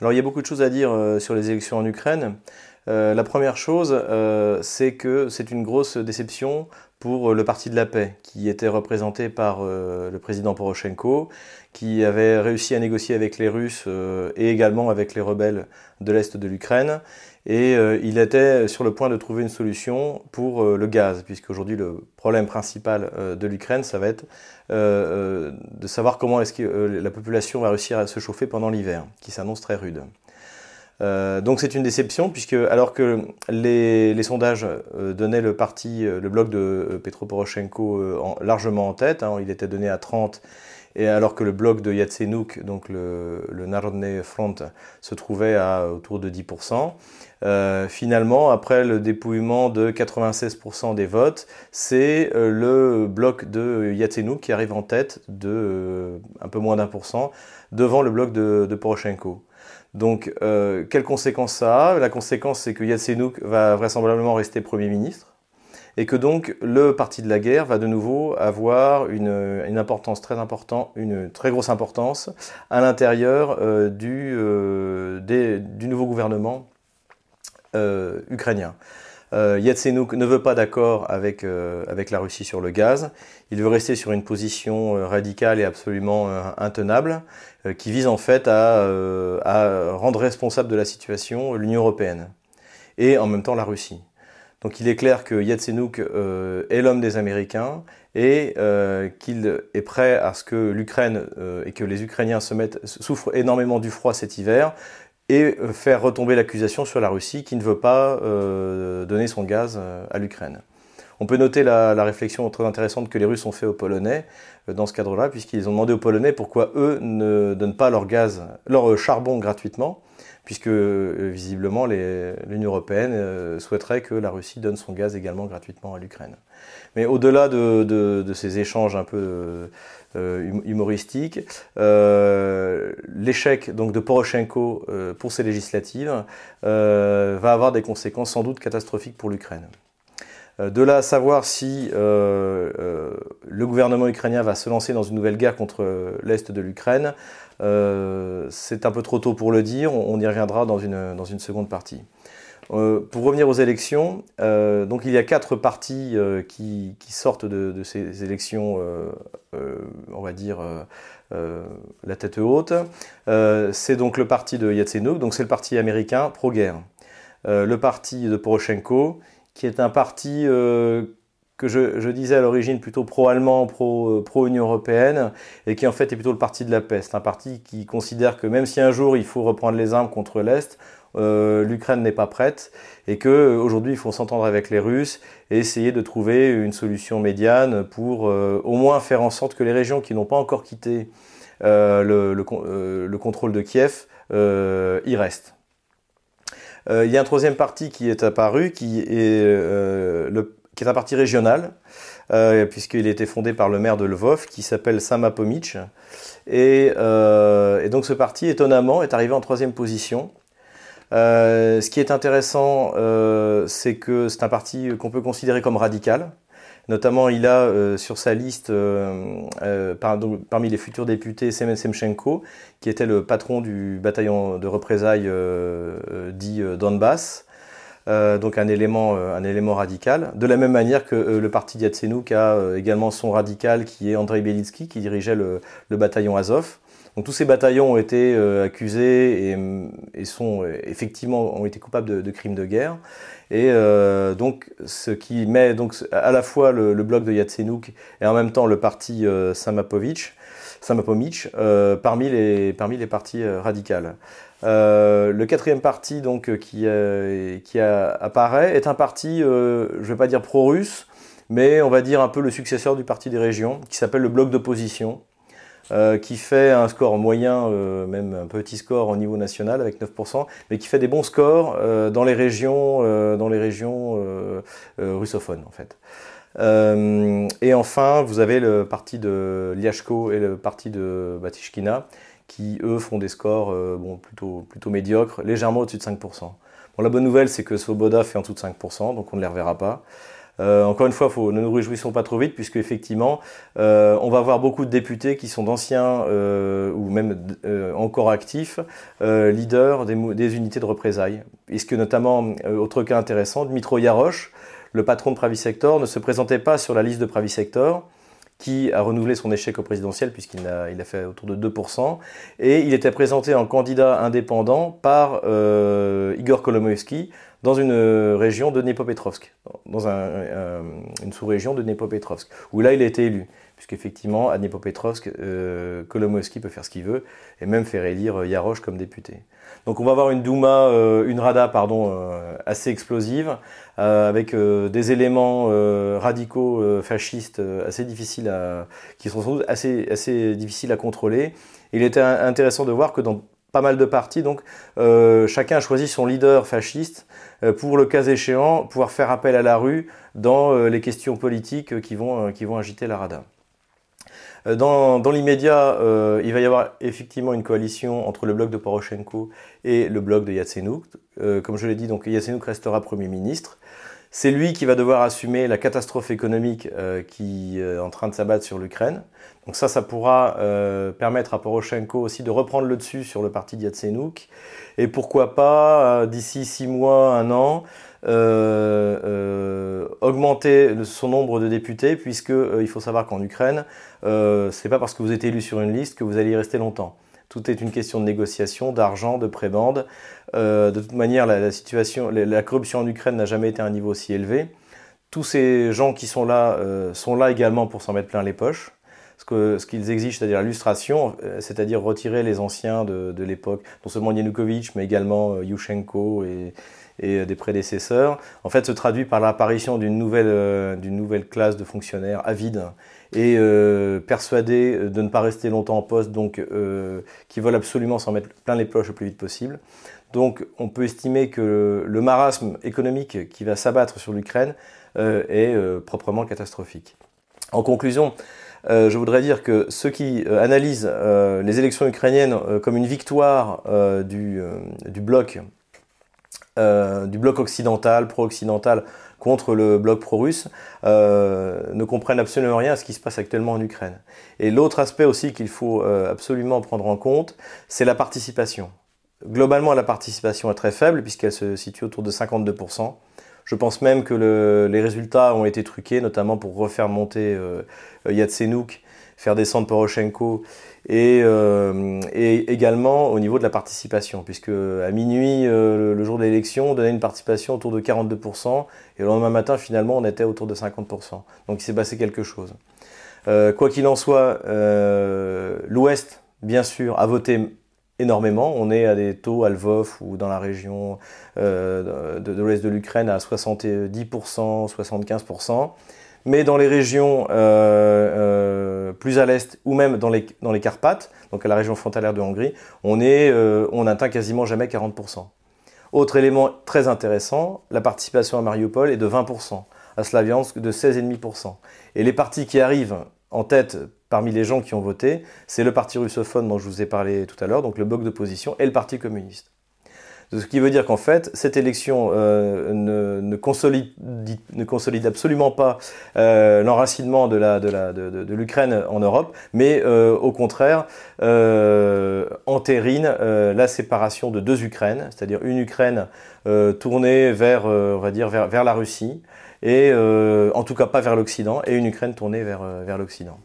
Alors il y a beaucoup de choses à dire sur les élections en Ukraine. La première chose, c'est que c'est une grosse déception pour le Parti de la paix, qui était représenté par le président Poroshenko, qui avait réussi à négocier avec les Russes et également avec les rebelles de l'Est de l'Ukraine, et euh, il était sur le point de trouver une solution pour euh, le gaz, puisqu'aujourd'hui le problème principal euh, de l'Ukraine, ça va être de savoir comment est-ce que la population va réussir à se chauffer pendant l'hiver, qui s'annonce très rude. Donc c'est une déception, puisque alors que les, sondages donnaient le parti, le bloc de Petro Poroshenko largement en tête, hein, il était donné à 30 et alors que le bloc de Yatsenuk, donc le, le Narodne Front, se trouvait à autour de 10%, euh, finalement, après le dépouillement de 96% des votes, c'est euh, le bloc de Yatsenuk qui arrive en tête de euh, un peu moins d'un pour cent devant le bloc de Poroshenko. Donc, quelle conséquence ça a? La conséquence, c'est que Yatsenuk va vraisemblablement rester Premier ministre et que donc le parti de la guerre va de nouveau avoir une, importance très importante, une très grosse importance à l'intérieur euh, du, euh, du nouveau gouvernement euh, ukrainien. Euh, Yatsenuk ne veut pas d'accord avec, avec la Russie sur le gaz. Il veut rester sur une position radicale et absolument intenable, qui vise en fait à, à rendre responsable de la situation l'Union européenne et en même temps la Russie. Donc il est clair que Yatsenuk euh, est l'homme des Américains et euh, qu'il est prêt à ce que l'Ukraine euh, et que les Ukrainiens se mettent, souffrent énormément du froid cet hiver et faire retomber l'accusation sur la Russie qui ne veut pas donner son gaz à l'Ukraine. On peut noter la, réflexion très intéressante que les Russes ont fait aux Polonais dans ce cadre-là, puisqu'ils ont demandé aux Polonais pourquoi eux ne donnent pas leur gaz, leur charbon gratuitement, puisque euh, visiblement l'Union européenne euh, souhaiterait que la Russie donne son gaz également gratuitement à l'Ukraine. Mais au-delà de, ces échanges un peu euh, hum, humoristiques, l'échec donc de Poroshenko pour ces législatives va avoir des conséquences sans doute catastrophiques pour l'Ukraine. De là à savoir si le gouvernement ukrainien va se lancer dans une nouvelle guerre contre l'Est de l'Ukraine, euh, c'est un peu trop tôt pour le dire, on, y reviendra dans une, dans une seconde partie. Euh, pour revenir aux élections, euh, donc il y a quatre partis qui, qui, sortent de, ces élections, on va dire, la tête haute. c'est donc le parti de Yatsenuk, donc c'est le parti américain pro-guerre. le parti de Poroshenko, qui est un parti que je, disais à l'origine plutôt pro-allemand, pro, pro-Union européenne, et qui en fait est plutôt le parti de la. C'est un parti qui considère que même si un jour il faut reprendre les armes contre l'Est, euh, l'Ukraine n'est pas prête, et que aujourd'hui il faut s'entendre avec les Russes et essayer de trouver une solution médiane pour euh, au moins faire en sorte que les régions qui n'ont pas encore quitté euh, le, le, contrôle de Kiev y restent. Il y a un troisième parti qui est apparu, qui est le qui est un parti régional, euh, puisqu'il a été fondé par le maire de Lvov, qui s'appelle Sama Pomic. Euh, et, donc ce parti, étonnamment, est arrivé en troisième position. Euh, ce qui est intéressant, c'est que c'est un parti qu'on peut considérer comme radical. Notamment, il a sur sa liste, parmi les futurs députés, Semen Semchenko, qui était le patron du bataillon de représailles dit Donbass. Euh, donc un élément, euh, un élément radical. De la même manière que euh, le parti Yatsenuk a également son radical qui est Andrei Belitsky, qui dirigeait le, bataillon Azov. Donc tous ces bataillons ont été accusés et, sont effectivement ont été coupables de, crimes de guerre. Et donc ce qui met donc à la fois le, bloc de Yatsenuk et en même temps le parti Samapovic, Samapomic parmi les parmi les partis radicales. Euh, le quatrième parti donc, euh, qui, euh, apparaît est un parti, je ne vais pas dire pro-russe, mais on va dire un peu le successeur du parti des régions, qui s'appelle le bloc d'opposition, qui fait un score moyen, même un petit score au niveau national avec 9%, mais qui fait des bons scores dans les régions, dans les régions russophones en fait. Et enfin, vous avez le parti de Liashko et le parti de Batishkina, qui eux font des scores euh, bon, plutôt, plutôt médiocres, légèrement au-dessus de 5%. Bon, la bonne nouvelle, c'est que Svoboda fait en dessous de 5%, donc on ne les reverra pas. encore une fois, faut, ne nous réjouissons pas trop vite, puisque effectivement, on va avoir beaucoup de députés qui sont d'anciens ou même encore actifs leaders des, des, unités de représailles. Puisque notamment, autre cas intéressant, Dmitro Yaroche, le patron de Pravisector, ne se présentait pas sur la liste de Pravisector qui a renouvelé son échec au présidentiel puisqu'il a, fait autour de 2%, et il était présenté en candidat indépendant par euh, Igor Kolomoïski dans une région de Dnepropetrovsk, dans une sous-région de Dnepropetrovsk, où là il a été élu, puisqu'effectivement à Dnepropetrovsk, euh, Kolomoïski peut faire ce qu'il veut, et même faire élire Yarosh comme député. Donc on va avoir une Douma, euh, une Rada pardon, euh, assez explosive, euh, avec des éléments radicaux fascistes assez difficiles à, qui sont sans doute assez, assez difficiles à contrôler. Il était intéressant de voir que dans pas mal de partis, donc chacun a choisi son leader fasciste pour le cas échéant pouvoir faire appel à la rue dans les questions politiques qui vont, qui vont agiter la Rada. Euh, dans, l'immédiat, euh, il va y avoir effectivement une coalition entre le bloc de Poroshenko et le bloc de Yatsenyuk. Euh, comme je l'ai dit, donc Yatsenyuk restera Premier ministre. C'est lui qui va devoir assumer la catastrophe économique qui est en train de s'abattre sur l'Ukraine. Donc ça, ça pourra permettre à Poroshenko aussi de reprendre le dessus sur le parti de Yatsenyuk. Et pourquoi pas, d'ici six mois, un an, euh, euh, augmenter son nombre de députés, puisque euh, il faut savoir qu'en Ukraine, c'est pas parce que vous êtes élu sur une liste que vous allez y rester longtemps. Tout est une question de négociation, d'argent, de prébande. de toute manière, la, corruption en Ukraine n'a jamais été à un niveau aussi élevé. Tous ces gens qui sont là sont là également pour s'en mettre plein les poches ce qu'ils exigent, c'est-à-dire l'illustration, c'est-à-dire retirer les anciens de, l'époque, non seulement Yanukovych, mais également Yushchenko et, euh, des prédécesseurs, en fait, se traduit par l'apparition d'une nouvelle, euh, classe de fonctionnaires avides et euh, persuadés de ne pas rester longtemps en poste, donc qui veulent absolument s'en mettre plein les poches le plus vite possible. Donc, on peut estimer que le marasme économique qui va s'abattre sur l'Ukraine est proprement catastrophique. En conclusion, je voudrais dire que ceux qui analysent les élections ukrainiennes comme une victoire du, bloc euh, du bloc occidental, pro-occidental, contre le bloc pro-russe, euh, ne comprennent absolument rien à ce qui se passe actuellement en Ukraine. Et l'autre aspect aussi qu'il faut euh, absolument prendre en compte, c'est la participation. Globalement, la participation est très faible puisqu'elle se situe autour de 52%. Je pense même que les résultats ont été truqués, notamment pour refaire monter Yatsenyuk, faire descendre Poroshenko euh, et, également au niveau de la participation, puisque à minuit, euh, le jour de l'élection, on donnait une participation autour de 42%, et le lendemain matin, finalement, on était autour de 50%. Donc il s'est passé quelque chose. Euh, quoi qu'il en soit, l'Ouest, bien sûr, a voté énormément. On est à des taux à Lvov ou dans la région de, de l'Ouest de l'Ukraine à 70%, 75% mais dans les régions euh, euh, plus à l'est ou même dans les, dans les Carpates, donc à la région frontalière de Hongrie, on, est, euh, on atteint quasiment jamais 40%. Autre élément très intéressant, la participation à Mariupol est de 20%, à Slaviansk de 16,5%. Et les partis qui arrivent en tête parmi les gens qui ont voté, c'est le parti russophone dont je vous ai parlé tout à l'heure, donc le bloc d'opposition, et le parti communiste. Ce qui veut dire qu'en fait, cette élection euh, ne, consolide, absolument pas euh, l'enracinement de l'Ukraine en Europe, mais euh, au contraire entérine la séparation de deux Ukraines, c'est-à-dire une Ukraine tournée vers, la Russie, et en tout cas pas vers l'Occident, et une Ukraine tournée vers l'Occident.